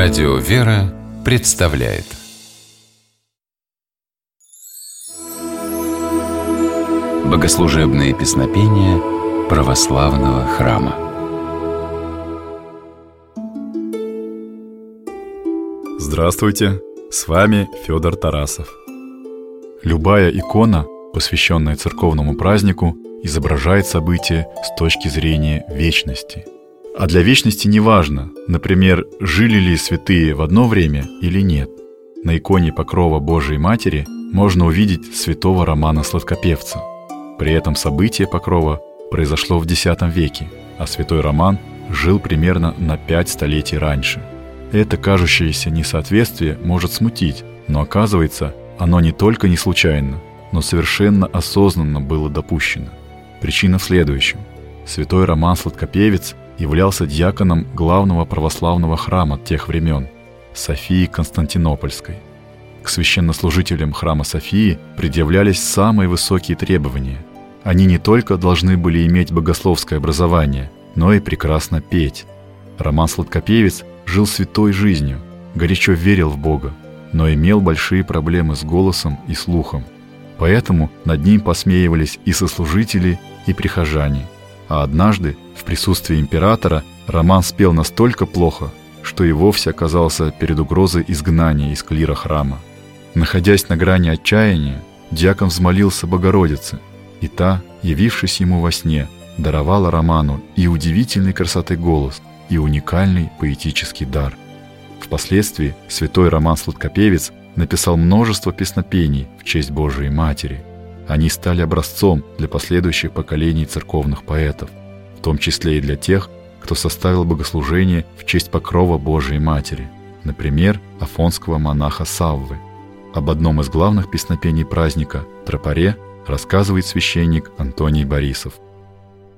Радио «Вера» представляет Богослужебные песнопения православного храма Здравствуйте! С вами Федор Тарасов. Любая икона, посвященная церковному празднику, изображает событие с точки зрения вечности – а для вечности не важно, например, жили ли святые в одно время или нет. На иконе покрова Божией Матери можно увидеть святого Романа Сладкопевца. При этом событие покрова произошло в X веке, а святой Роман жил примерно на пять столетий раньше. Это кажущееся несоответствие может смутить, но оказывается, оно не только не случайно, но совершенно осознанно было допущено. Причина в следующем. Святой Роман Сладкопевец – являлся диаконом главного православного храма тех времен – Софии Константинопольской. К священнослужителям храма Софии предъявлялись самые высокие требования. Они не только должны были иметь богословское образование, но и прекрасно петь. Роман Сладкопевец жил святой жизнью, горячо верил в Бога, но имел большие проблемы с голосом и слухом. Поэтому над ним посмеивались и сослужители, и прихожане – а однажды, в присутствии императора, Роман спел настолько плохо, что и вовсе оказался перед угрозой изгнания из клира храма. Находясь на грани отчаяния, дьякон взмолился Богородице, и та, явившись ему во сне, даровала Роману и удивительной красоты голос, и уникальный поэтический дар. Впоследствии святой Роман Сладкопевец написал множество песнопений в честь Божией Матери – они стали образцом для последующих поколений церковных поэтов, в том числе и для тех, кто составил богослужение в честь покрова Божией Матери, например, афонского монаха Саввы. Об одном из главных песнопений праздника – тропаре рассказывает священник Антоний Борисов.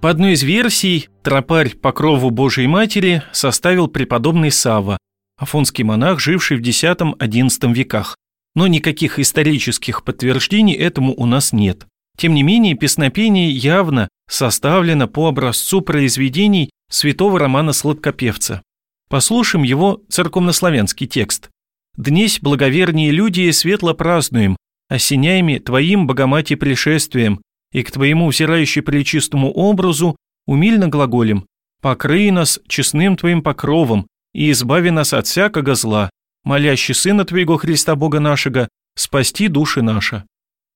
По одной из версий, тропарь покрову Божией Матери составил преподобный Савва, афонский монах, живший в X-XI веках но никаких исторических подтверждений этому у нас нет. Тем не менее, песнопение явно составлено по образцу произведений святого Романа Сладкопевца. Послушаем его церковнославянский текст. «Днесь благовернее люди светло празднуем, осеняями Твоим, Богомати, пришествием, и к Твоему взирающей пречистому образу умильно глаголем, покрый нас честным Твоим покровом и избави нас от всякого зла, молящий Сына Твоего Христа Бога нашего, спасти души наши».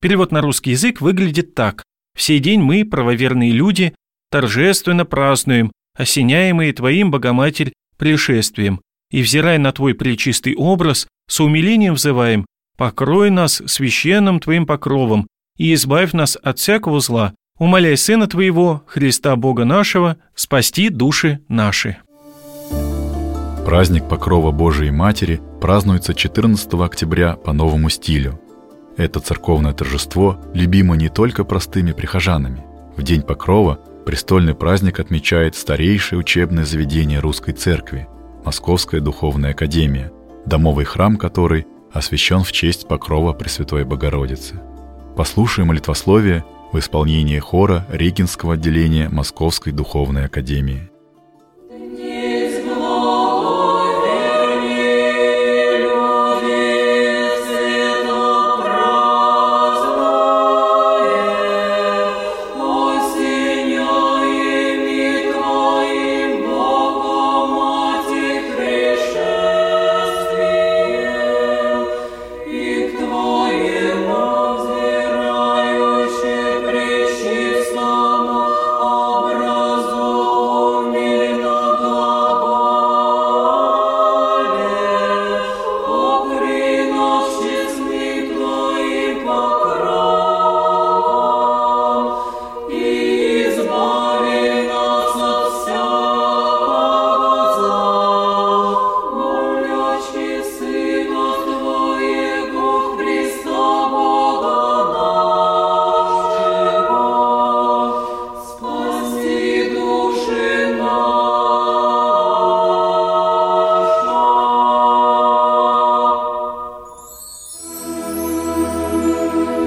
Перевод на русский язык выглядит так. «В сей день мы, правоверные люди, торжественно празднуем, осеняемые Твоим, Богоматерь, пришествием, и, взирая на Твой пречистый образ, с умилением взываем, покрой нас священным Твоим покровом и избавь нас от всякого зла, умоляй Сына Твоего, Христа Бога нашего, спасти души наши». Праздник Покрова Божией Матери празднуется 14 октября по новому стилю. Это церковное торжество любимо не только простыми прихожанами. В День Покрова престольный праздник отмечает старейшее учебное заведение русской церкви – Московская духовная академия, домовый храм которой освящен в честь Покрова Пресвятой Богородицы. Послушаем молитвословие в исполнении хора Регинского отделения Московской духовной академии.